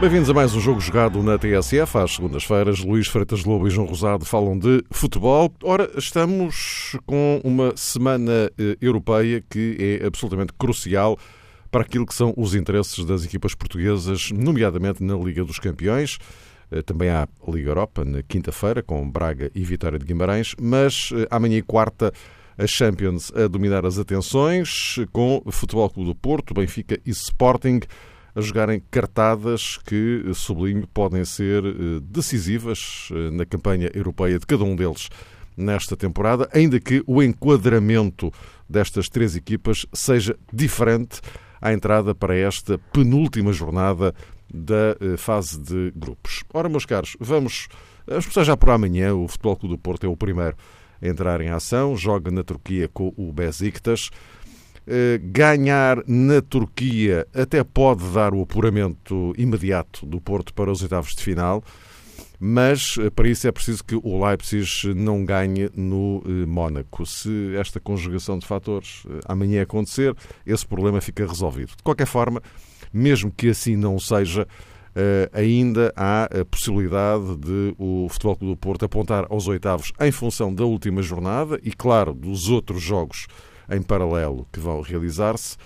Bem-vindos a mais um jogo jogado na TSF. Às segundas-feiras, Luís Freitas Lobo e João Rosado falam de futebol. Ora, estamos com uma semana eh, europeia que é absolutamente crucial para aquilo que são os interesses das equipas portuguesas, nomeadamente na Liga dos Campeões. Eh, também há Liga Europa na quinta-feira, com Braga e Vitória de Guimarães, mas eh, amanhã e quarta a Champions a dominar as atenções, com Futebol Clube do Porto, Benfica e Sporting a jogarem cartadas que, sublinho, podem ser eh, decisivas eh, na campanha europeia de cada um deles nesta temporada, ainda que o enquadramento destas três equipas seja diferente à entrada para esta penúltima jornada da eh, fase de grupos. Ora, meus caros, vamos, vamos começar já por amanhã. O Futebol Clube do Porto é o primeiro a entrar em ação, joga na Turquia com o Besiktas. Eh, ganhar na Turquia até pode dar o apuramento imediato do Porto para os oitavos de final, mas eh, para isso é preciso que o Leipzig não ganhe no eh, Mónaco. Se esta conjugação de fatores amanhã acontecer, esse problema fica resolvido. De qualquer forma, mesmo que assim não seja, ainda há a possibilidade de o Futebol Clube do Porto apontar aos oitavos em função da última jornada e, claro, dos outros jogos em paralelo que vão realizar-se,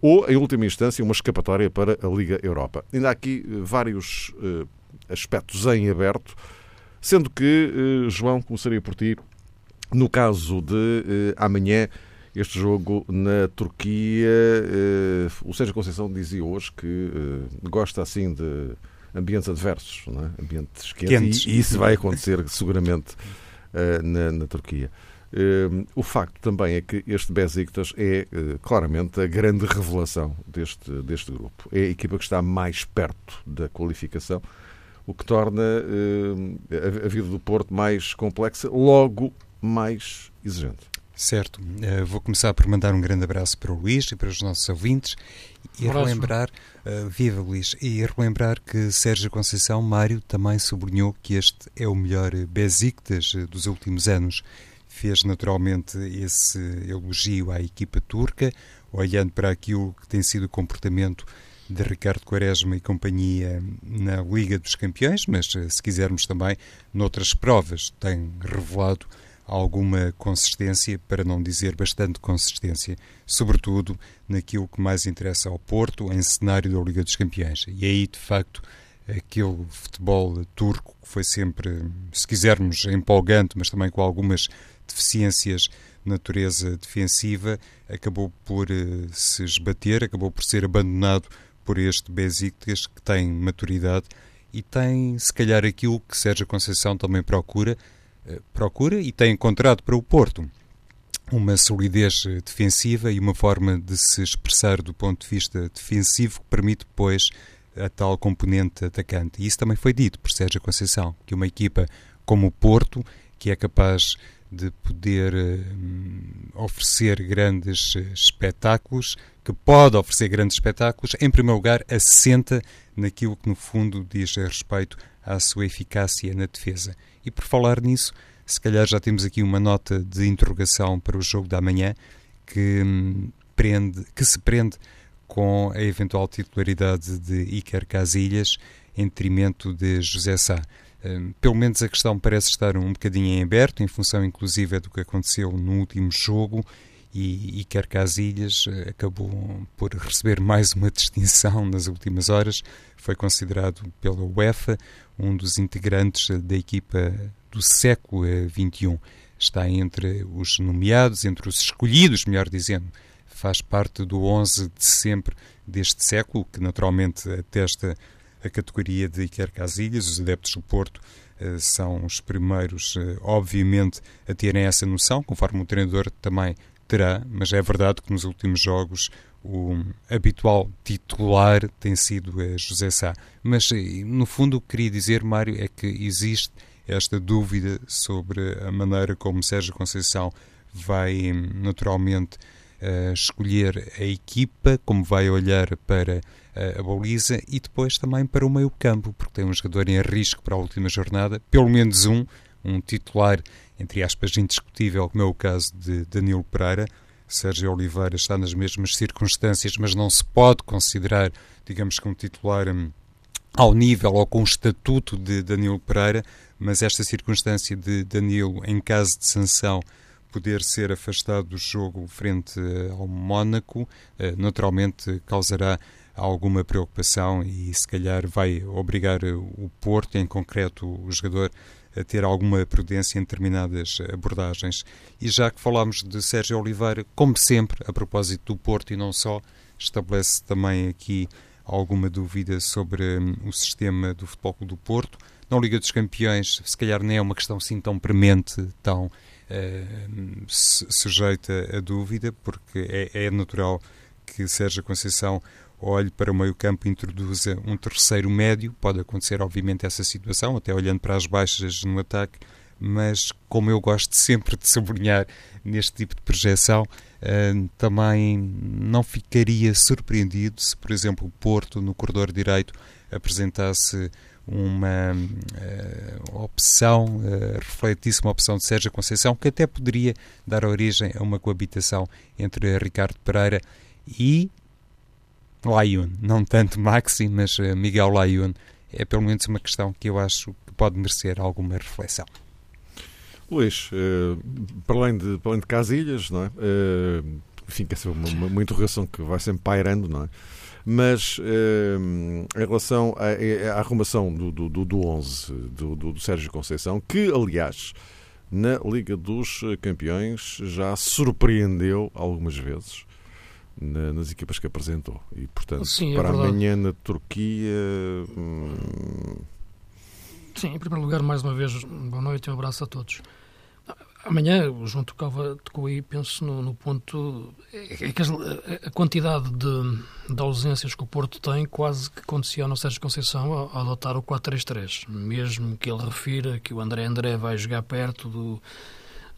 ou, em última instância, uma escapatória para a Liga Europa. Ainda há aqui eh, vários eh, aspectos em aberto, sendo que, eh, João, começaria por ti, no caso de amanhã, este jogo na Turquia, o Sérgio Conceição dizia hoje que gosta assim de ambientes adversos, é? ambientes quentes, quentes. E, isso vai acontecer seguramente na, na Turquia. O facto também é que este Besiktas é eh, claramente a grande revelação deste, deste grupo. É a equipa que está mais perto da qualificação, o que torna ehm, a vida do Porto mais complexa, logo mais exigente. Certo. Uh, vou começar por mandar um grande abraço para o Luís e para os nossos ouvintes e relembrar, uh, viva Luís, e relembrar que Sérgio Conceição Mário também sublinhou que este é o melhor Besiktas dos últimos anos fez naturalmente esse elogio à equipa turca, olhando para aquilo que tem sido o comportamento de Ricardo Quaresma e companhia na Liga dos Campeões, mas eh, se quisermos também noutras provas, tem revelado alguma consistência, para não dizer bastante consistência, sobretudo naquilo que mais interessa ao Porto, em cenário da Liga dos Campeões. E aí, de facto, aquele futebol turco que foi sempre, se quisermos, empolgante, mas também com algumas deficiências de natureza defensiva, acabou por uh, se esbater, acabou por ser abandonado por este Besiktas que tem maturidade e tem, se calhar, aquilo que Sérgio Conceição também procura, uh, procura e tem encontrado para o Porto. Uma solidez eh, defensiva e uma forma de se expressar do ponto de vista defensivo que permite depois a tal componente atacante. E isso também foi dito por Sérgio Conceição, que uma equipa como o Porto, que é capaz de poder uh, oferecer grandes uh, espetáculos, que pode oferecer grandes espetáculos, em primeiro lugar, assenta naquilo que, no fundo, diz respeito à sua eficácia na defesa. E por falar nisso, se calhar já temos aqui uma nota de interrogação para o jogo da manhã que, um, prende, que se prende com a eventual titularidade de Iker Casillas em detrimento de José Sá. Hum, pelo menos a questão parece estar um bocadinho em aberto, em função inclusive do que aconteceu no último jogo, e Iker Casilhas eh, acabou por receber mais uma distinção nas últimas horas. Foi considerado pela UEFA um dos integrantes da equipa do século XXI. Está entre os nomeados, entre os escolhidos, melhor dizendo. Faz parte do 11 de sempre deste século, que naturalmente atesta a categoria de Iker Casilhas. Os adeptos do Porto uh, são os primeiros, uh, obviamente, a terem essa noção, conforme o treinador também terá, mas é verdade que nos últimos jogos o habitual titular tem sido uh, José Sá. Mas, no fundo, o que queria dizer, Mário, é que existe esta dúvida sobre a maneira como Sérgio Conceição vai, naturalmente, uh, escolher a equipa, como vai olhar para a baliza e depois também para o meio campo, porque tem um jogador em risco para a última jornada, pelo menos um, um titular, entre aspas, indiscutível, como é o caso de Danilo Pereira. Sérgio Oliveira está nas mesmas circunstâncias, mas não se pode considerar, digamos que um titular um, ao nível ou com o estatuto de Danilo Pereira, mas esta circunstância de Danilo, em caso de sanção, poder ser afastado do jogo frente ao Mónaco, eh, naturalmente causará alguma preocupação e se calhar vai obrigar o Porto, em concreto o jogador, a ter alguma prudência em determinadas abordagens. E já que falámos de Sérgio Oliveira, como sempre, a propósito do Porto e não só, estabelece também aqui alguma dúvida sobre hum, o sistema do Futebol do Porto. Na Liga dos Campeões, se calhar nem é uma questão assim tão premente, tão uh, sujeita a dúvida, porque é, é natural que Sérgio Conceição olhe para o meio-campo e introduza um terceiro médio. Pode acontecer, obviamente, essa situação, até olhando para as baixas no ataque, mas como eu gosto sempre de sublinhar neste tipo de projeção, uh, também não ficaria surpreendido se, por exemplo, o Porto, no corredor direito, apresentasse uma uh, opção, uh, refletisse uma opção de Sérgio Conceição, que até poderia dar origem a uma coabitação entre Ricardo Pereira e Layun. Não tanto Maxi, mas uh, Miguel Layun. É pelo menos uma questão que eu acho que pode merecer alguma reflexão. Luís, uh, para, além de, para além de Casilhas, não é? Uh, enfim, quer ser uma, uma, uma interrogação que vai sempre pairando, não é? Mas em relação à, à arrumação do, do, do 11 do, do, do Sérgio Conceição, que aliás na Liga dos Campeões já surpreendeu algumas vezes na, nas equipas que apresentou. E, portanto, Sim, é para amanhã na Turquia. Hum... Sim, em primeiro lugar, mais uma vez, boa noite e um abraço a todos. Amanhã o João tocava, tocou aí, penso, no, no ponto. É, é que a, a quantidade de, de, ausências que o Porto tem quase que condiciona o Sérgio Conceição a, a adotar o 4-3-3. Mesmo que ele refira que o André André vai jogar perto do,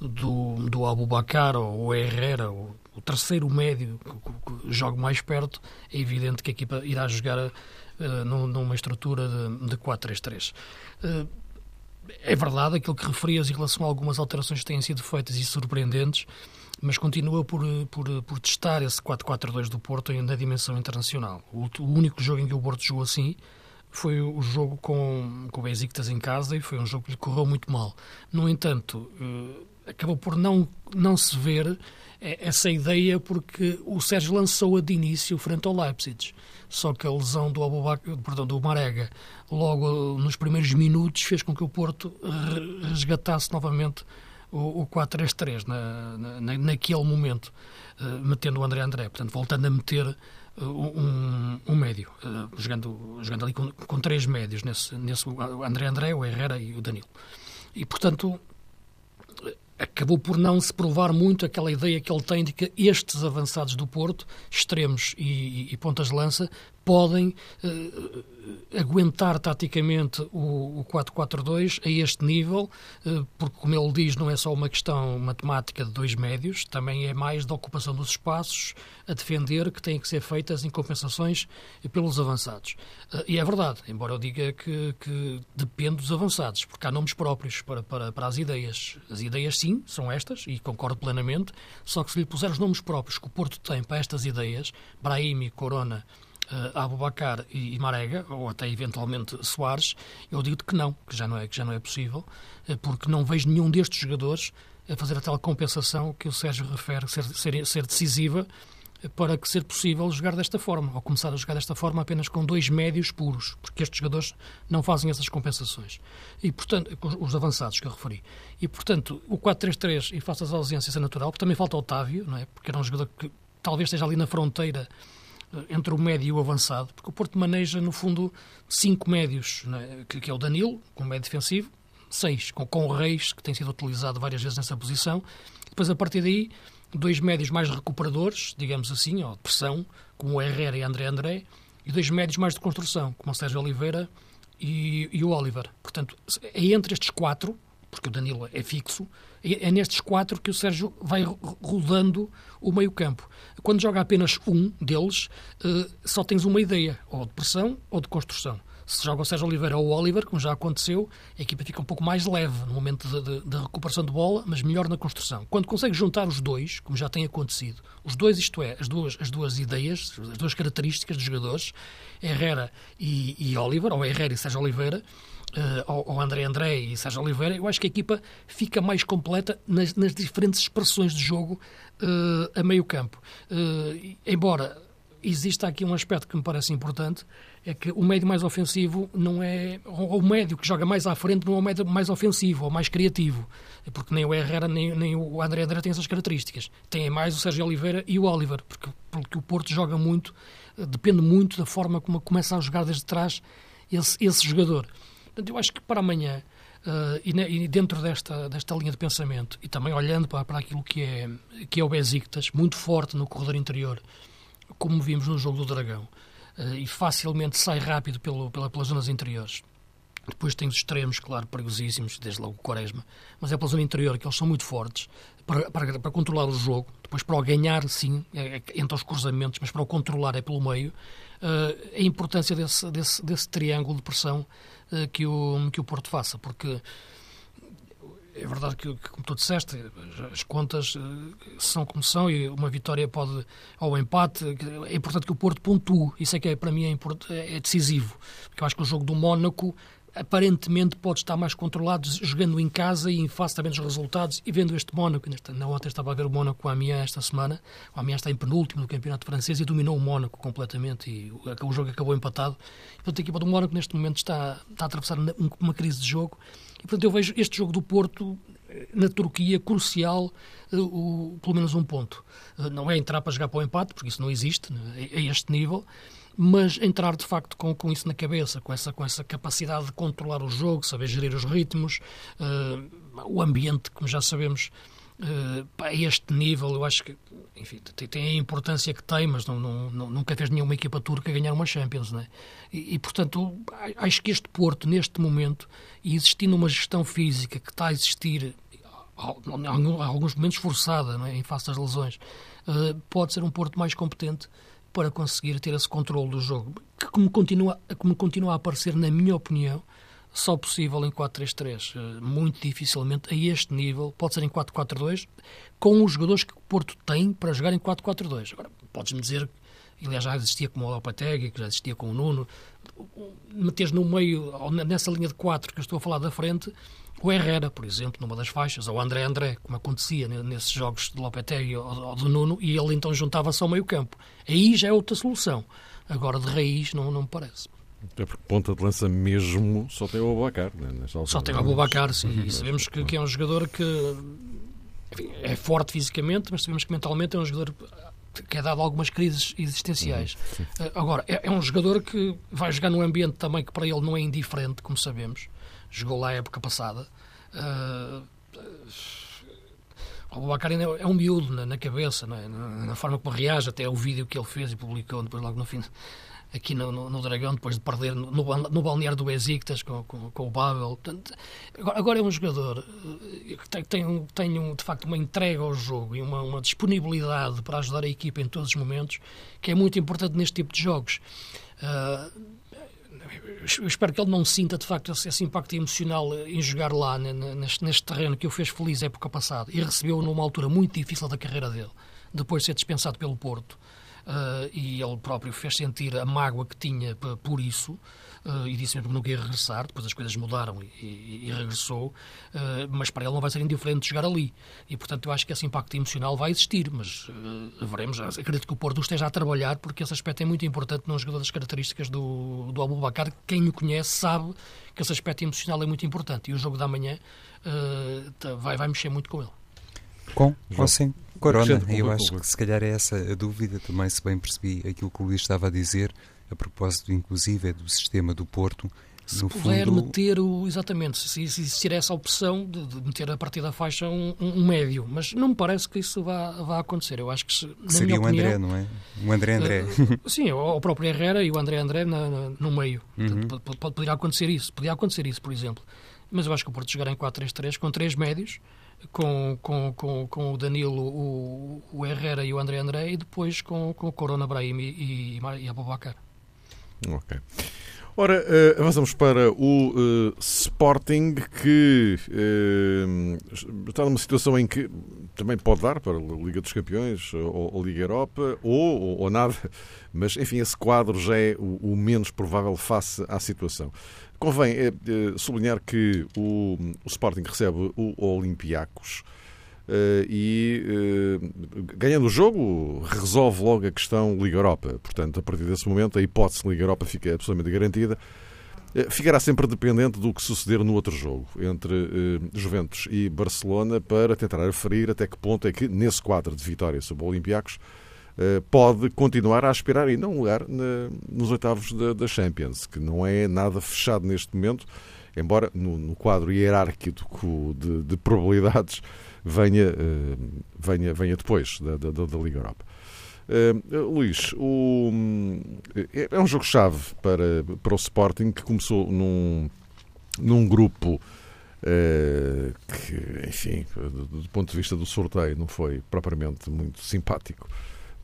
do, do Abubacar ou o Herrera, ou o terceiro médio que, que joga mais perto, é evidente que a equipa irá jogar uh, numa estrutura de, de 4-3-3. Uh, é verdade aquilo que referias em relação a algumas alterações que têm sido feitas e surpreendentes, mas continua por, por, por testar esse 4-4-2 do Porto na dimensão internacional. O, o, único jogo em que o Porto jogou assim foi o jogo com, com o Besiktas em casa e foi um jogo que lhe correu muito mal. No entanto, eh, acabou por não, não se ver essa ideia porque o Sérgio lançou-a de início frente ao Leipzig. Só que a lesão do, Abubac, perdão, do Marega, logo nos primeiros minutos, fez com que o Porto resgatasse novamente o, o 4-3-3 na, na, naquele momento, uh, metendo o André André. Portanto, voltando a meter um, um, médio, uh, jogando, jogando ali com, com, três médios, nesse, nesse o André André, o Herrera e o Danilo. E, portanto, acabou por não se provar muito aquela ideia que ele tem de que estes avançados do Porto, extremos e, e pontas de lança, podem uh, aguentar taticamente o, o 4-4-2 a este nível, uh, porque, como ele diz, não é só uma questão matemática de dois médios, também é mais da ocupação dos espaços a defender que têm que ser feitas em compensações pelos avançados. Uh, e é verdade, embora eu diga que, que, depende dos avançados, porque há nomes próprios para, para, para as ideias. As ideias, sim, são estas, e concordo plenamente, só que se lhe puser os nomes próprios que o Porto tem para estas ideias, Brahimi, Corona uh, Abubacar e, e Marega, ou até eventualmente Soares, eu digo que não, que já não é, que já não é possível, uh, porque não vejo nenhum destes jogadores a fazer a tal compensação que o Sérgio refere ser, ser, ser decisiva para que ser possível jogar desta forma, ou começar a jogar desta forma apenas com dois médios puros, porque estes jogadores não fazem essas compensações. E, portanto, os avançados que eu referi. E, portanto, o 4-3-3 e face às ausências é natural, porque também falta Otávio, não é? porque era um jogador que talvez esteja ali na fronteira entre o médio e o avançado, porque o Porto maneja, no fundo, cinco médios, né, que, que, é o Danilo, como médio defensivo, seis, com, com o Reis, que tem sido utilizado várias vezes nessa posição, depois, a partir daí, dois médios mais recuperadores, digamos assim, ou de pressão, como o Herrera e André André, e dois médios mais de construção, como o Sérgio Oliveira e, e o Oliver. Portanto, é entre estes quatro, porque o Danilo é fixo, é nestes quatro que o Sérgio vai rodando o meio-campo. Quando joga apenas um deles, uh, só tens uma ideia, ou de pressão ou de construção. Se joga o Sérgio Oliveira ou o Oliver, como já aconteceu, a equipa fica um pouco mais leve no momento de, recuperação de bola, mas melhor na construção. Quando consegue juntar os dois, como já tem acontecido, os dois, isto é, as duas, as duas ideias, as duas características dos jogadores, Herrera e, e Oliver, ou Herrera e Sérgio Oliveira, uh, ou, André André e Sérgio Oliveira, eu acho que a equipa fica mais completa nas, nas diferentes expressões de jogo uh, a meio campo. Uh, embora exista aqui um aspecto que me parece importante, é que o médio mais ofensivo não é. Ou o médio que joga mais à frente não é o médio mais ofensivo ou mais criativo. Porque nem o Herrera nem, nem o André André têm essas características. Tem mais o Sérgio Oliveira e o Oliver, porque, porque o Porto joga muito, depende muito da forma como começa a jogar desde trás esse, esse jogador. Portanto, eu acho que para amanhã, uh, e, ne, e, dentro desta, desta linha de pensamento, e também olhando para, para aquilo que é, que é o Besiktas, muito forte no corredor interior, como vimos no jogo do Dragão, uh, e facilmente sai rápido pelo, pela, pelas zonas interiores. Depois tem os extremos, claro, perigosíssimos, desde logo o Quaresma, mas é pela zona interior que eles são muito fortes para, para, para controlar o jogo. Depois, para o ganhar, sim, é, é, entre os cruzamentos, mas para o controlar é pelo meio. Uh, a importância desse, desse, desse triângulo de pressão que, o, que o Porto faça, porque é verdade que, como tu disseste, as contas são como são e uma vitória pode, ao empate, é importante que o Porto pontue, isso é que é, para mim é, é decisivo, porque eu acho que o jogo do Mónaco aparentemente pode estar mais controlado jogando em casa e em face também dos resultados e vendo este Mónaco. Na ontem estava a ver o Mónaco com a Amiens esta semana. O Amiens está em penúltimo no campeonato francês e dominou o Mónaco completamente e o, jogo acabou empatado. Portanto, a equipa do Mónaco neste momento está, está a atravessar uma crise de jogo e, portanto, eu vejo este jogo do Porto eh, na Turquia crucial, uh, o, pelo menos um ponto. Uh, não é entrar para jogar para o empate, porque isso não existe né, a este nível, mas entrar de facto com, com isso na cabeça, com essa, com essa capacidade de controlar o jogo, saber gerir os ritmos, uh, o ambiente, como já sabemos, uh, a este nível, eu acho que enfim, tem a importância que tem, mas não, não, nunca fez nenhuma equipa turca ganhar uma Champions. Né? E, e, portanto, acho que este Porto, neste momento, e existindo uma gestão física que está a existir, em alguns momentos forçada, é? em face das lesões, uh, pode ser um Porto mais competente para conseguir ter esse controle do jogo, que como continua, como continua a aparecer, na minha opinião, só possível em 4-3-3. Eh, muito dificilmente a este nível. Pode ser em 4-4-2, com os jogadores que o Porto tem para jogar em 4-4-2. Agora, podes-me dizer, aliás, já existia com o Lopetegui, que já existia com o Nuno, meteres no meio, nessa linha de 4 que eu estou a falar da frente, o Herrera, por exemplo, numa das faixas, ou o André André, como acontecia nesses jogos de Lopetegui ou de Nuno, e ele então juntava-se ao meio campo. Aí já é outra solução. Agora, de raiz, não, não me parece. Até porque ponta de lança mesmo só tem o Abubacar. Né? Só tem o Abubacar, sim. Uhum. E sabemos que, que, é um jogador que enfim, é forte fisicamente, mas sabemos que mentalmente é um jogador que é dado algumas crises existenciais. Uhum. Agora, é, é um jogador que vai jogar num ambiente também que para ele não é indiferente, como sabemos jogou lá a época passada. Uh, o Abubacar ainda é um miúdo na, na cabeça, é? na, na, forma como reage, até o vídeo que ele fez e publicou depois logo no fim, aqui no, no, no Dragão, depois de perder no, no balneário do Besiktas com, com, com o Babel. Portanto, agora, agora, é um jogador eh, que tem, tem, tem de facto uma entrega ao jogo e uma, uma disponibilidade para ajudar a equipa em todos os momentos que é muito importante neste tipo de jogos. Uh, eu espero que ele não sinta de facto esse, impacto emocional em jogar lá neste, neste, terreno que o fez feliz época passada e recebeu numa altura muito difícil da carreira dele, depois de ser dispensado pelo Porto. Uh, e ele próprio fez sentir a mágoa que tinha por isso uh, e disse mesmo que não queria regressar. Depois as coisas mudaram e, e, e regressou, uh, mas para ele não vai ser indiferente jogar ali. E portanto eu acho que esse impacto emocional vai existir, mas veremos. Acredito que o Porto esteja a trabalhar porque esse aspecto é muito importante num jogador das características do, do Abubacar. Quem o conhece sabe que esse aspecto emocional é muito importante e o jogo da manhã vai, vai mexer muito com ele. Com ou sem corona? Eu acho que se calhar é essa a dúvida também, se bem percebi aquilo que o Luís estava a dizer, a propósito inclusive é do sistema do Porto. Se no puder fundo... meter o. Exatamente, se, existir essa opção de, de, meter a partir da faixa um, um, médio, mas não me parece que isso vá, vá acontecer. Eu acho que, se, que seria um André, não é? Um André André. Uh, sim, o, o próprio Herrera e o André André na, na, no meio. Uhum. Pode, pode, poderia acontecer isso, podia acontecer isso, por exemplo. mas eu acho que o Porto jogará em 4-3-3 com três médios, com, com, com, com o Danilo, o, o Herrera e o André André, e depois com, com o Corona Brahim e, e, e Abubacar. Ok. Ora, uh, avançamos para o uh, Sporting, que uh, está numa situação em que também pode dar para a Liga dos Campeões ou, ou Liga Europa, ou, ou, ou, nada, mas enfim, esse quadro já é o, o menos provável face à situação. Convém sublinhar que o, o Sporting recebe o Olympiacos. Uh, e uh, ganhando o jogo resolve logo a questão Liga Europa. Portanto, a partir desse momento, a hipótese Liga Europa fica absolutamente garantida. Uh, ficará sempre dependente do que suceder no outro jogo entre Juventus e Barcelona para tentar aferir até que ponto é que, nesse quadro de vitória sobre o Olympiacos, pode continuar a aspirar ainda um lugar na, nos oitavos da, da, Champions, que não é nada fechado neste momento, embora no, no quadro hierárquico de, de probabilidades venha, eh, venha, venha depois da, da, da Liga Europa. Uh, Luís, o, é, é um jogo-chave para, para o Sporting que começou num, num grupo uh, que, enfim, do, do, ponto de vista do sorteio, não foi propriamente muito simpático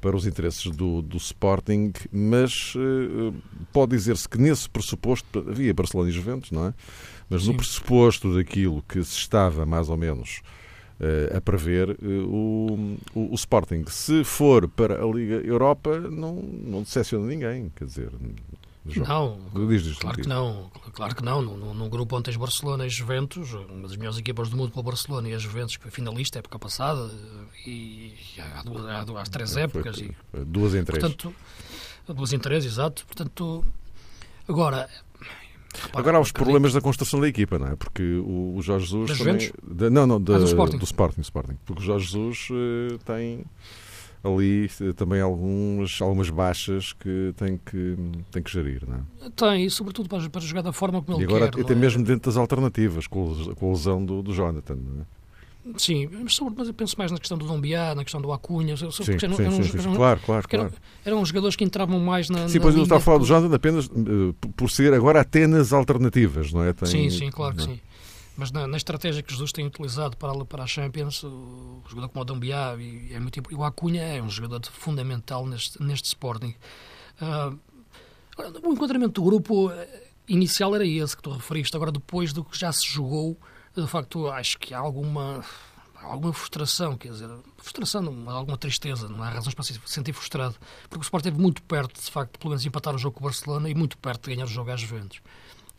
para os interesses do, do Sporting, mas uh, pode dizer-se que nesse pressuposto havia Barcelona e Juventus, não é? Mas Sim. no pressuposto daquilo que se estava mais ou menos a prever eh, o, o, o, Sporting. Se for para a Liga Europa, não, não decepciona ninguém, quer dizer. Não, diz, diz, claro diz. que não, claro que não. Num, num grupo onde tens Barcelona e Juventus, uma das melhores equipas do mundo pelo Barcelona e a Juventus, que foi finalista época passada, e há, duas, há, duas, há três épocas. Foi, e, duas em três. Portanto, duas em três, exato. Portanto, agora, Agora há os problemas da construção da equipa, não é? Porque o, o Jorge Jesus. também, de, não, não, de, ah, do, Sporting. do Sporting. Sporting. Porque o Jorge Jesus uh, tem ali uh, também alguns, algumas baixas que tem que, tem que gerir, não é? Tem, e sobretudo para, para jogar da forma como e ele quer. E agora até é? mesmo dentro das alternativas, com, com a lesão do, do Jonathan, não é? Sim, mas, mas eu penso mais na questão do Dombiá, na questão do Acunha. Sim, sim, eram, sim, sim, eram, claro, claro, eram, claro. eram jogadores que entravam mais na. Sim, pois eu estava a falar do Jonathan apenas uh, por ser agora até nas alternativas, não é? Tem, sim, sim, claro que sim. Mas na, na, estratégia que Jesus tem utilizado para, para a Champions, o, jogador como o Dombiá e, é muito, o Acunha é um jogador fundamental neste, neste Sporting. Uh, o enquadramento do grupo eh, inicial era esse que tu referiste. Agora, depois do que já se jogou de facto, acho que há alguma alguma frustração, quer dizer, frustração, alguma tristeza, não há razões para se sentir frustrado, porque o Sport esteve muito perto, de facto, pelo menos empatar o jogo com o Barcelona e muito perto de ganhar o jogo às Juventus.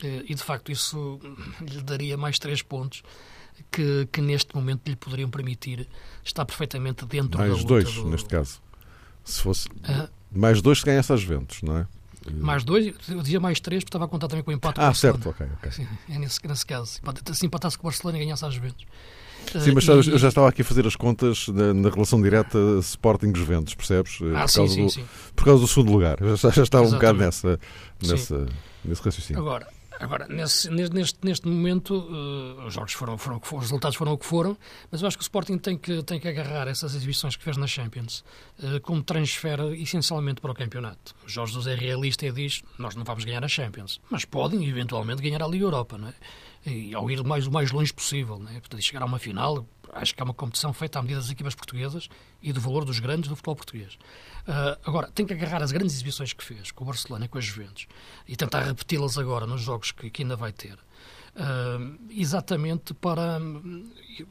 Eh, e, de facto, isso lhe daria mais três pontos que, que neste momento lhe poderiam permitir estar perfeitamente dentro mais da luta. Mais dois, do... neste caso. Se fosse... Uh, mais dois se ganhasse às Juventus, não é? Mais dois, eu dizia mais três, porque estava a contar também com o empate ah, com o Barcelona. certo, ok. okay. Sim, é nesse, nesse caso. Se empatasse com o Barcelona e ganhasse às Juventus. Sim, mas uh, eu já estava aqui a fazer as contas na, na relação direta Sporting-Juventus, percebes? Ah, por, sim, causa sim, do, sim. por causa do segundo lugar. Eu já, já estava Exatamente. um bocado nessa, nessa, nesse raciocínio. Agora, Agora, nesse, neste, neste momento, uh, os jogos foram, foram, os resultados foram o que foram, mas eu acho que o Sporting tem que, tem que agarrar essas exibições que fez na Champions uh, como transfer essencialmente para o campeonato. O Jorge José é realista e diz: Nós não vamos ganhar a Champions, mas podem eventualmente ganhar a Liga Europa, não é? E ao ir mais, o mais longe possível, não é? Portanto, chegar a uma final, acho que é uma competição feita à medida das equipas portuguesas e do valor dos grandes do futebol português. Uh, agora, tem que agarrar as grandes exibições que fez com o Barcelona e com as Juventus e tentar repeti-las agora nos jogos que, que ainda vai ter. Uh, exatamente para,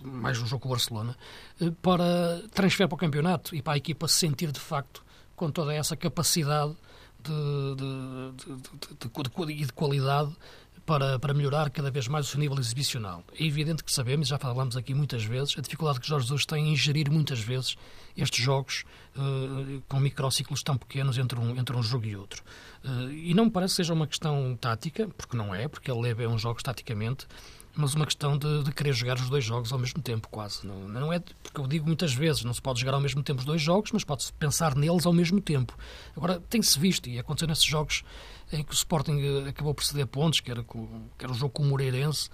mais um jogo com o Barcelona, uh, para transfer para o campeonato e para a equipa se sentir de facto com toda essa capacidade de, de, de, de, de qualidade para, para melhorar cada vez mais o seu nível exibicional. É evidente que sabemos, já falamos aqui muitas vezes, a dificuldade que Jorge Jesus tem em gerir muitas vezes estes jogos uh, com microciclos tão pequenos entre um, entre um jogo e outro. Uh, e não me parece que seja uma questão tática, porque não é, porque ele leva uns jogos taticamente, mas uma questão de, de, querer jogar os dois jogos ao mesmo tempo, quase. Não, não é porque eu digo muitas vezes, não se pode jogar ao mesmo tempo os dois jogos, mas pode-se pensar neles ao mesmo tempo. Agora, tem-se visto, e aconteceu nesses jogos em que o Sporting eh, acabou por ceder pontos, que era, com, que era o jogo com o Moreirense,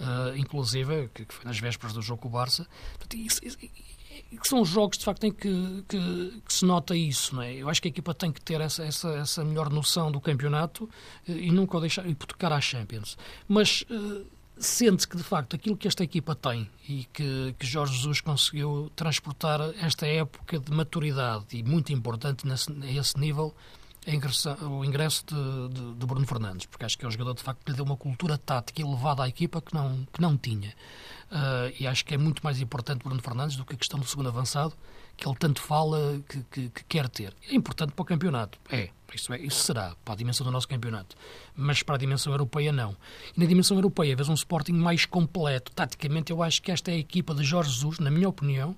uh, inclusive, que, que, foi nas vésperas do jogo com o Barça. Portanto, isso, isso, que são jogos de facto em que, que, que, se nota isso, não é? Eu acho que a equipa tem que ter essa, essa, essa melhor noção do campeonato eh, e nunca o deixar hipotecar à Champions. Mas uh, sente que de facto aquilo que esta equipa tem e que, que Jorge Jesus conseguiu transportar esta época de maturidade e muito importante nesse, a esse nível o ingresso de, de, de, Bruno Fernandes, porque acho que é um jogador de facto que lhe deu uma cultura tática elevada à equipa que não, que não tinha. Uh, e acho que é muito mais importante Bruno Fernandes do que a questão do segundo avançado, que ele tanto fala que, que, que quer ter. É importante para o campeonato, é isso, é, isso será para a dimensão do nosso campeonato, mas para a dimensão europeia não. E na dimensão europeia vês um Sporting mais completo. Taticamente, eu acho que esta é a equipa de Jorge Jesus, na minha opinião,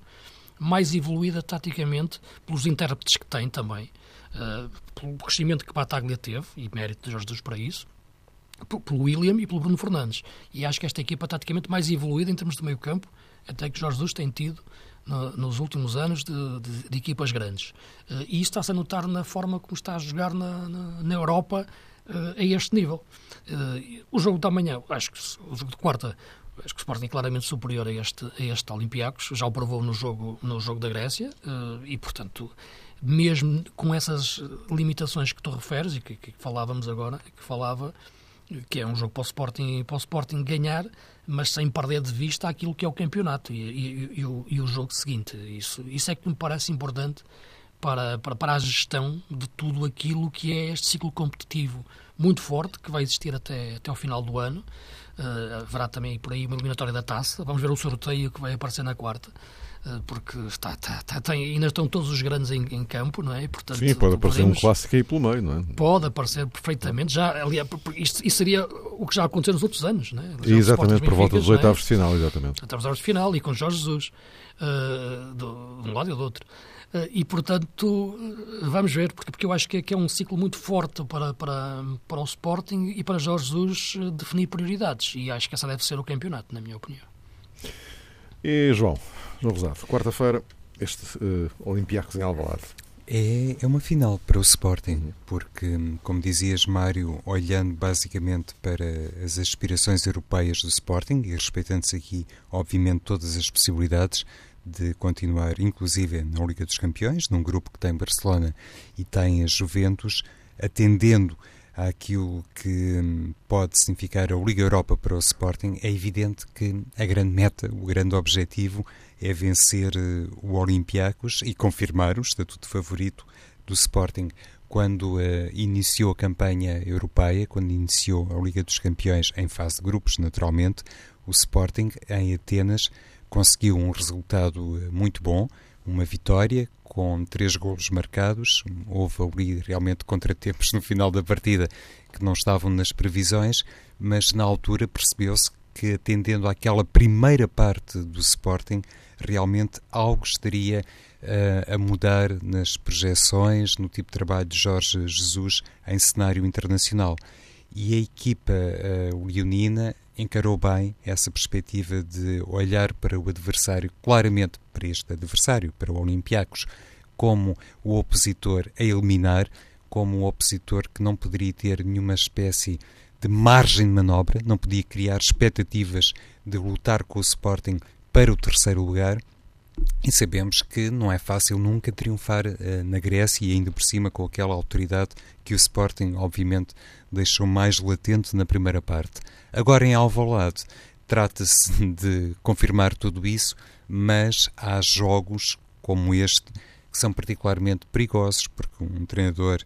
mais evoluída taticamente pelos intérpretes que tem também, uh, pelo crescimento que Bataglia teve, e mérito de Jorge Jesus para isso, pelo William e pelo Bruno Fernandes. E acho que esta equipa taticamente mais evoluída em termos de meio campo, até que Jorge Jesus tem tido no, nos últimos anos de, de, de equipas grandes. Uh, e isso está-se a notar na forma como está a jogar na, na, na Europa uh, a este nível. O jogo da manhã, acho que o jogo de quarta, acho que o Sporting é claramente superior a este, a este Olympiacos, já o provou no jogo, no jogo da Grécia e, portanto, mesmo com essas limitações que tu referes e que, que falávamos agora, que falava, que é um jogo para o Sporting, para o Sporting ganhar, mas sem perder de vista aquilo que é o campeonato e, e, e, o, e o, jogo seguinte. Isso, isso é que me parece importante para, para, para, a gestão de tudo aquilo que é este ciclo competitivo muito forte, que vai existir até, até ao final do ano. Uh, haverá também por aí uma eliminatória da taça. Vamos ver o sorteio que vai aparecer na quarta. Eh, porque está, está, está, tem, ainda estão todos os grandes em, em, campo, não é? E, portanto, Sim, pode aparecer podemos, um clássico aí pelo meio, não é? Pode aparecer perfeitamente. Já, aliás, isto, isso seria o que já aconteceu nos outros anos, não é? exatamente, por volta dos é? oitavos de final, exatamente. Oitavos de final e com Jorge Jesus, uh, do, de um lado e do outro. Uh, e, portanto, vamos ver, porque, porque eu acho que é, que é um ciclo muito forte para, para, para o Sporting e para Jorge Jesus definir prioridades. E acho que essa deve ser o campeonato, na minha opinião. E, João, João Rosado, quarta-feira, este uh, Olympiacos em Alvalade. É, é uma final para o Sporting, porque, como dizias, Mário, olhando basicamente para as aspirações europeias do Sporting e respeitando-se aqui, obviamente, todas as possibilidades de continuar, inclusive na Liga dos Campeões, num grupo que tem Barcelona e tem a Juventus, atendendo àquilo que hum, pode significar a Liga Europa para o Sporting, é evidente que a grande meta, o grande objetivo é vencer eh, o Olympiacos e confirmar o estatuto favorito do Sporting. Quando uh, iniciou a campanha europeia, quando iniciou a Liga dos Campeões em fase de grupos, naturalmente, o Sporting em Atenas conseguiu um resultado eh, muito bom, uma vitória com três golos marcados. Houve ali realmente contratempos no final da partida que não estavam nas previsões, mas na altura percebeu-se que, atendendo àquela primeira parte do Sporting, realmente algo estaria uh, a mudar nas projeções, no tipo de trabalho de Jorge Jesus em cenário internacional. E a equipa uh, leonina encarou bem essa perspectiva de olhar para o adversário, claramente para este adversário, para o Olympiacos, como o opositor a eliminar, como um opositor que não poderia ter nenhuma espécie de margem de manobra, não podia criar expectativas de lutar com o Sporting para o terceiro lugar. E sabemos que não é fácil nunca triunfar uh, na Grécia e ainda por cima com aquela autoridade que o Sporting, obviamente, deixou mais latente na primeira parte. Agora em Alvalade, trata-se de confirmar tudo isso, mas há jogos como este que são particularmente perigosos, porque um treinador,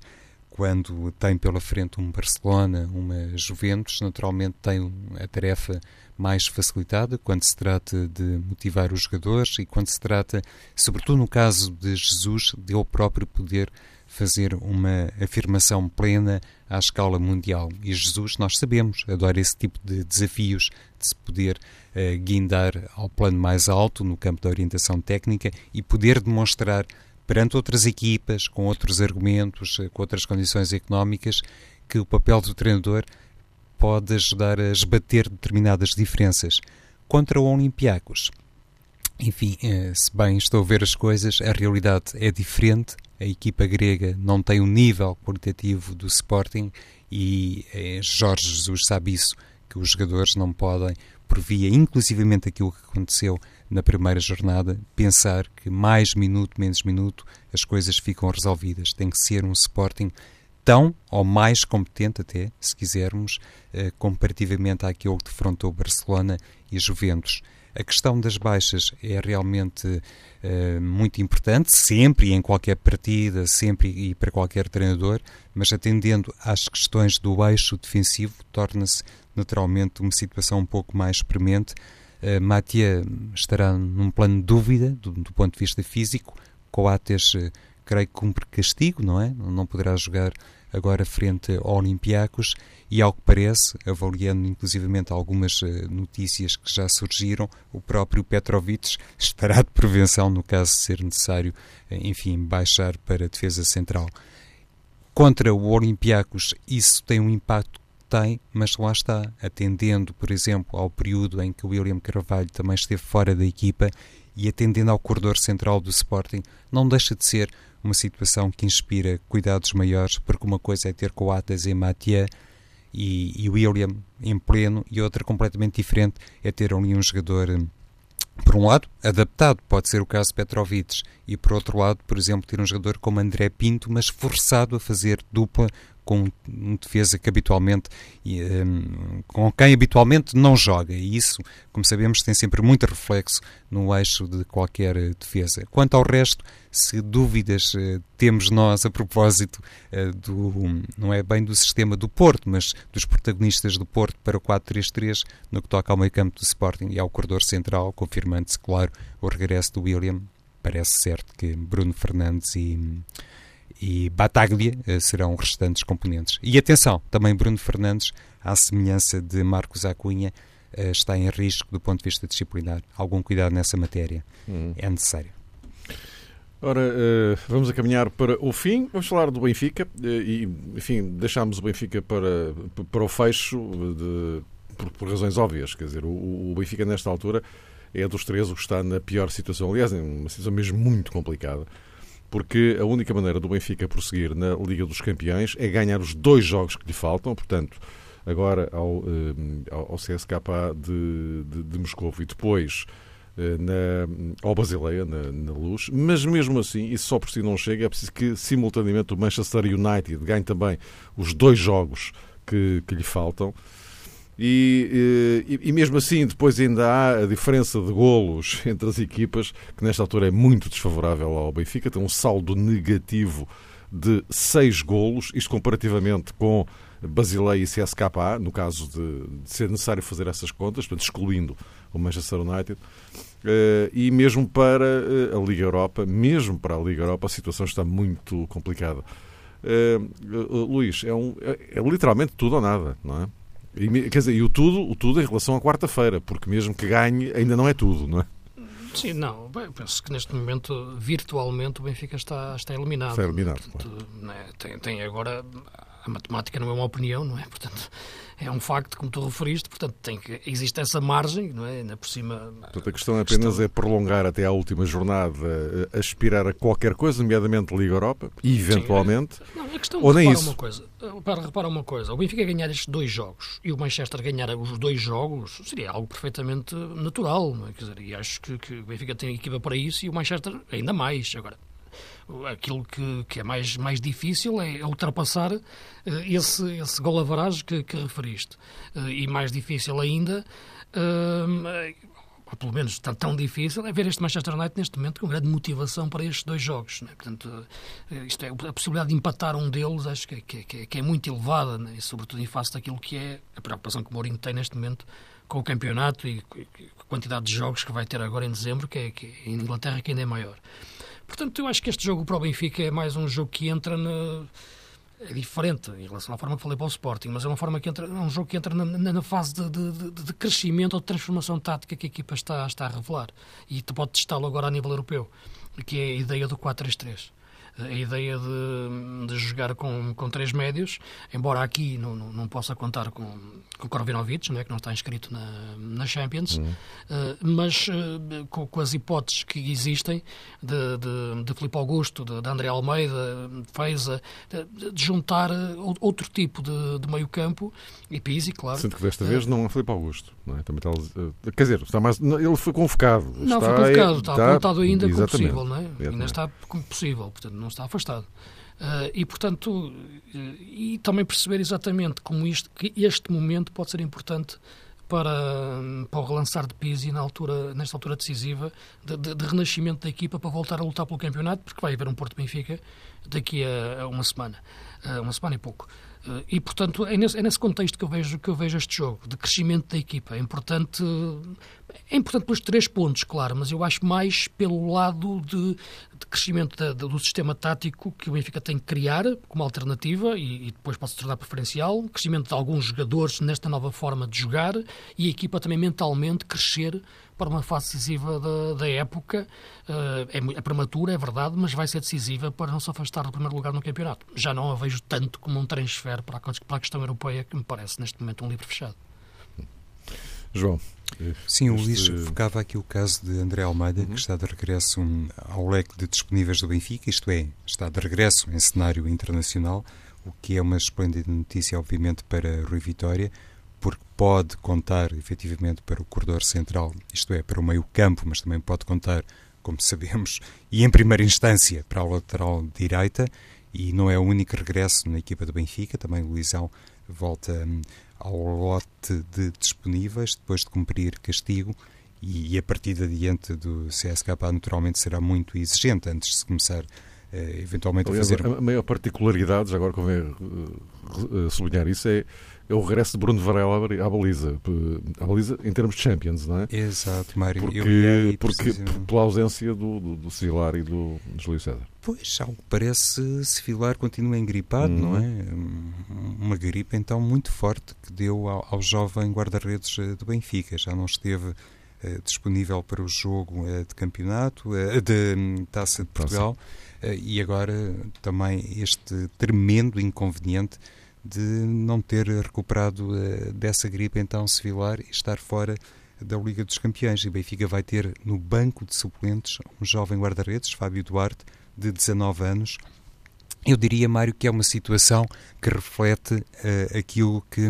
quando tem pela frente um Barcelona, uma Juventus, naturalmente tem a tarefa mais facilitada quando se trata de motivar os jogadores e quando se trata, sobretudo no caso de Jesus, de ele próprio poder fazer uma afirmação plena à escala mundial. E Jesus, nós sabemos, adora esse tipo de desafios, de se poder uh, guindar ao plano mais alto no campo da orientação técnica e poder demonstrar perante outras equipas, com outros argumentos, eh, com outras condições económicas, que o papel do treinador pode ajudar a esbater determinadas diferenças. Contra o Olympiacos, enfim, eh, se bem estou a ver as coisas, a realidade é diferente. A equipa grega não tem o nível qualitativo do Sporting e eh, Jorge Jesus sabe isso, que os jogadores não podem, por via inclusivamente aquilo que aconteceu na primeira jornada, pensar que mais minuto, menos minuto, as coisas ficam resolvidas. Tem que ser um Sporting tão ou mais competente até, se quisermos, uh, comparativamente àquele que defrontou Barcelona e Juventus. A questão das baixas é realmente uh, muito importante, sempre em qualquer partida, sempre e para qualquer treinador, mas atendendo às questões do eixo defensivo, torna-se naturalmente uma situação um pouco mais premente. Uh, Matia estará num plano de dúvida do, do ponto de vista físico. Coates, uh, creio que cumpre castigo, não é? Não poderá jogar agora frente ao Olympiacos e, ao que parece, avaliando inclusivamente algumas eh, notícias que já surgiram, o próprio Petrovic estará de prevenção no caso de ser necessário, eh, enfim, baixar para a defesa central. Contra o Olympiacos, isso tem um impacto tem, mas lá está, atendendo, por exemplo, ao período em que o William Carvalho também esteve fora da equipa e atendendo ao corredor central do Sporting, não deixa de ser uma situação que inspira cuidados maiores, porque uma coisa é ter Coates e Mathieu e, e William em pleno, e outra completamente diferente é ter ali um jogador, por um lado, adaptado, pode ser o caso de Petrovic, e por outro lado, por exemplo, ter um jogador como André Pinto, mas forçado a fazer dupla com um defesa que habitualmente um, com quem habitualmente não joga e isso, como sabemos, tem sempre muito reflexo no eixo de qualquer defesa. Quanto ao resto, se dúvidas uh, temos nós a propósito uh, do não é bem do sistema do Porto, mas dos protagonistas do Porto para o 4-3-3 no que toca ao meio-campo do Sporting e ao corredor central, confirmando-se, claro, o regresso do William. Parece certo que Bruno Fernandes e e Bataglia eh, serão restantes componentes. E atenção, também Bruno Fernandes, à semelhança de Marcos Acunha, eh, está em risco do ponto de vista disciplinar. Algum cuidado nessa matéria hum. é necessário. Ora, eh, vamos a caminhar para o fim. Vamos falar do Benfica e, enfim, deixámos o Benfica para, para o fecho de, por, por, razões óbvias. Quer dizer, o, o Benfica, nesta altura, é dos três o que está na pior situação. Aliás, é uma situação mesmo muito complicada porque a única maneira do Benfica prosseguir na Liga dos Campeões é ganhar os dois jogos que lhe faltam, portanto, agora ao, eh, ao CSKA de, de, de Moscou e depois eh, na, ao Basileia, na, na, Luz, mas mesmo assim, isso só por si não chega, é preciso que simultaneamente o Manchester United ganhe também os dois jogos que, que lhe faltam. E, e, e, mesmo assim, depois ainda há a diferença de golos entre as equipas, que nesta altura é muito desfavorável ao Benfica, tem um saldo negativo de 6 golos, isto comparativamente com Basileia e CSKA, no caso de, de, ser necessário fazer essas contas, portanto, excluindo o Manchester United. Uh, e mesmo para uh, a Liga Europa, mesmo para a Liga Europa, a situação está muito complicada. Luís, é, um, é, é literalmente tudo ou nada, não é? Quer dizer, e o tudo, o tudo em relação à quarta-feira, porque mesmo que ganhe, ainda não é tudo, não é? Sim, não. Bem, penso que neste momento, virtualmente, o Benfica está, está eliminado. Está eliminado. Portanto, claro. né, tem, tem agora. A matemática não é uma opinião, não é? Portanto, é um facto, como tu referiste, portanto, tem que, existe essa margem, não é? Ainda por cima. Portanto, a questão apenas questão... é prolongar até à última jornada, aspirar a qualquer coisa, nomeadamente Liga Europa, eventualmente. Sim, é... não, a questão, ou nem isso. Uma coisa, para repara uma coisa, o Benfica ganhar estes dois jogos e o Manchester ganhar os dois jogos seria algo perfeitamente natural, não é? Quer dizer, e acho que, que o Benfica tem equipa para isso e o Manchester ainda mais. Agora, aquilo que, que é mais, mais difícil é ultrapassar uh, esse, esse gol que, que referiste. Uh, e mais difícil ainda, uh, ou pelo menos tão, tão difícil, é ver este Manchester United neste momento com grande motivação para estes dois jogos. Né? Portanto, isto é, a possibilidade de empatar um deles acho que, é, que, é, que é muito elevada, né? e sobretudo em face daquilo que é a preocupação que o Mourinho tem neste momento com o campeonato e a quantidade de jogos que vai ter agora em dezembro, que é, que é em Inglaterra que ainda é maior. Portanto, eu acho que este jogo para o Benfica é mais um jogo que entra na. É diferente em relação à forma que falei para o Sporting, mas é uma forma que entra, é um jogo que entra na, na fase de, de, de, crescimento ou de transformação tática que a equipa está, está a revelar. E tu pode testá-lo agora a nível europeu, que é a ideia do 4-3-3 a ideia de, de jogar com, com três médios, embora aqui não, não, não possa contar com, com Korvinovic, não é, que não está inscrito na, na Champions, uhum. uh, mas uh, com, com, as hipóteses que existem de, de, de Filipe Augusto, de, de André Almeida, Feiza, de, de, juntar uh, outro tipo de, de meio campo, e Pizzi, claro. Sinto que desta vez não é Filipe Augusto, não é? Também está, quer dizer, está mais, ele foi convocado. Não, está, foi convocado, está, está apontado ainda como possível, não é? Ainda está como possível, portanto não está afastado. Uh, e, portanto, e também perceber exatamente como isto, que este momento pode ser importante para, para o relançar de Pizzi na altura, nesta altura decisiva, de, de, de, renascimento da equipa para voltar a lutar pelo campeonato, porque vai haver um Porto Benfica daqui a, a uma semana, uma semana e pouco. E, portanto, é nesse, é nesse, contexto que eu, vejo, que eu vejo este jogo, de crescimento da equipa. É importante, é importante pelos três pontos, claro, mas eu acho mais pelo lado de, de crescimento da, do sistema tático que o Benfica tem que criar como alternativa e, e, depois pode se tornar preferencial, crescimento de alguns jogadores nesta nova forma de jogar e a equipa também mentalmente crescer para uma fase decisiva da, da época. Uh, é, é prematura, é verdade, mas vai ser decisiva para não se afastar do primeiro lugar no campeonato. Já não a vejo tanto como um transfer para a, para a questão europeia, que me parece neste momento um livro fechado. João. Sim, este... o Luís focava aqui o caso de André Almeida, uhum. que está de regresso ao leque de disponíveis do Benfica, isto é, está de regresso em cenário internacional, o que é uma esplêndida notícia, obviamente, para Rui Vitória, porque pode contar efetivamente para o corredor central, isto é, para o meio-campo, mas também pode contar, como sabemos, e em primeira instância para a lateral direita, e não é o único regresso na equipa do Benfica, também o Luizão volta hum, ao lote de disponíveis depois de cumprir castigo e, e a partir de adiante do CSK naturalmente será muito exigente antes de se começar uh, eventualmente Aliás, a fazer... A maior particularidade, agora convém uh, sublinhar isso, é é o regresso de Bruno Varela à baliza. À baliza em termos de Champions, não é? Exato, Mário. Porque, porque pela ausência do, do, do Cilar e do, do Júlio César. Pois, ao que parece, Cilar continua engripado, não é? Uma gripe, então, muito forte que deu ao, ao jovem guarda-redes eh, do Benfica. Já não esteve uh, disponível para o jogo uh, de campeonato, uh, de um, Taça de Portugal, e agora também este tremendo inconveniente de não ter recuperado uh, dessa gripe então sevilar e estar fora da Liga dos Campeões. E Benfica vai ter no banco de suplentes um jovem guarda-redes, Fábio Duarte, de 19 anos. Eu diria, Mário, que é uma situação que reflete uh, aquilo que,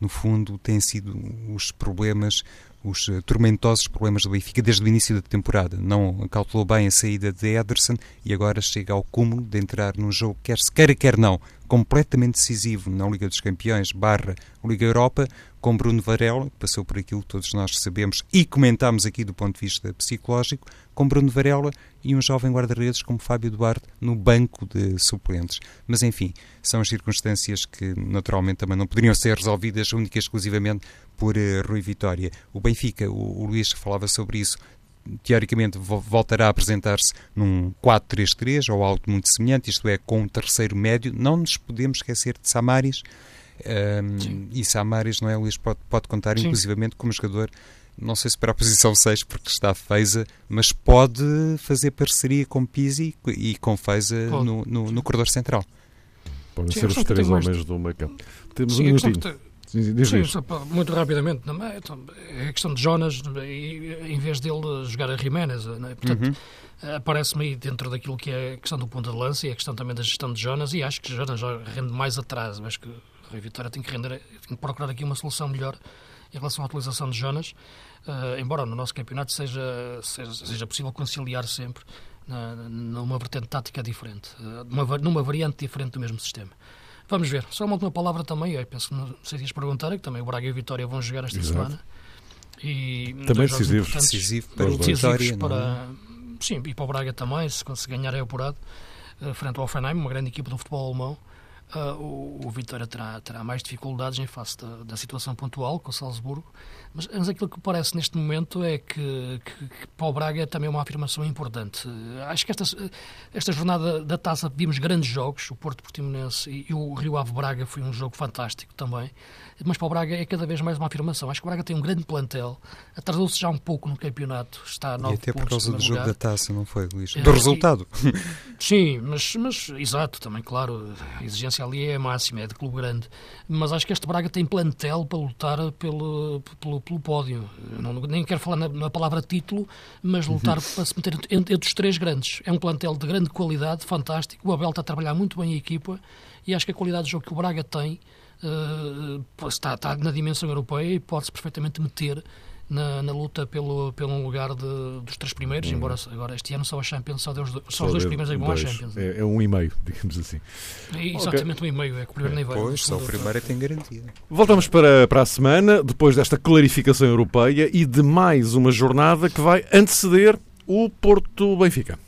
no fundo, têm sido os problemas os uh, tormentosos problemas do Benfica desde o início da temporada. Não calculou bem a saída de Ederson e agora chega ao cúmulo de entrar num jogo, quer se queira, quer não, completamente decisivo na Liga dos Campeões barra Liga Europa, com Bruno Varela, que passou por aquilo que todos nós sabemos e comentámos aqui do ponto de vista psicológico, com Bruno Varela e um jovem guarda-redes como Fábio Duarte no banco de suplentes. Mas, enfim, são as circunstâncias que naturalmente também não poderiam ser resolvidas única e exclusivamente por uh, Rui Vitória. O Benfica, o, o Luís falava sobre isso, teoricamente voltará a apresentar-se num 4-3-3 ou algo muito semelhante, isto é, com um terceiro médio. Não nos podemos esquecer de Samaris, um, e Samaris, não é, Luís, pode, pode contar Sim. inclusivamente como jogador, não sei se para a posição 6 porque está Feiza, mas pode fazer parceria com Pizzi e com Feiza no, no, no, corredor central. Podem ser os três homens do meio campo. Temos Sim, um minutinho. Sim, sim, muito rapidamente. É a questão de Jonas, em vez dele jogar a Jiménez, né? portanto, uhum. aparece-me aí dentro daquilo que é a questão do ponto de lança e a questão também da gestão de Jonas, e acho que Jonas já rende mais atrás. Acho que a Vitória tem que, render, tem que procurar aqui uma solução melhor em relação à utilização de Jonas, uh, embora no nosso campeonato seja, seja, seja possível conciliar sempre numa vertente tática diferente, uh, numa, numa variante diferente do mesmo sistema. Vamos ver. Só uma última palavra também, eu penso que não sei se ias perguntar, é que também o Braga e a Vitória vão jogar esta Exato. semana. E também decisivo. decisivo para o Vitória. Para, é? Sim, e para o Braga também, se conseguir ganhar é apurado, uh, frente ao Offenheim, uma grande equipa do futebol alemão. Uh, o, o Vitória terá, terá mais dificuldades em face da, da situação pontual com o Salzburgo, mas, mas, aquilo que parece neste momento é que, que, que, para o Braga é também uma afirmação importante. Acho que esta, esta jornada da taça vimos grandes jogos, o Porto Portimonense e, e o Rio Ave Braga foi um jogo fantástico também mas para o Braga é cada vez mais uma afirmação. Acho que o Braga tem um grande plantel, atrasou-se já um pouco no campeonato, está a nove E até por causa do jogo lugar. da taça, não foi, Luís? É, do resultado. Sim, mas, mas exato, também, claro, a exigência ali é máxima, é de clube grande. Mas acho que este Braga tem plantel para lutar pelo, pelo, pelo pódio. Não, nem quero falar na, na palavra título, mas lutar uhum. para se meter entre, entre os três grandes. É um plantel de grande qualidade, fantástico. O Abel está a trabalhar muito bem a equipa e acho que a qualidade de jogo que o Braga tem uh, está, está, na dimensão europeia e pode-se perfeitamente meter na, na, luta pelo, pelo lugar de, dos três primeiros, hum. embora agora este ano só a Champions, só, Deus, só, só os dois primeiros é que vão à Champions. É, é, um e meio, digamos assim. É exatamente okay. um e meio, é que o primeiro nem vai. Pois, só o primeiro é que tem garantia. Voltamos para, para a semana, depois desta clarificação europeia e de mais uma jornada que vai anteceder o Porto Benfica.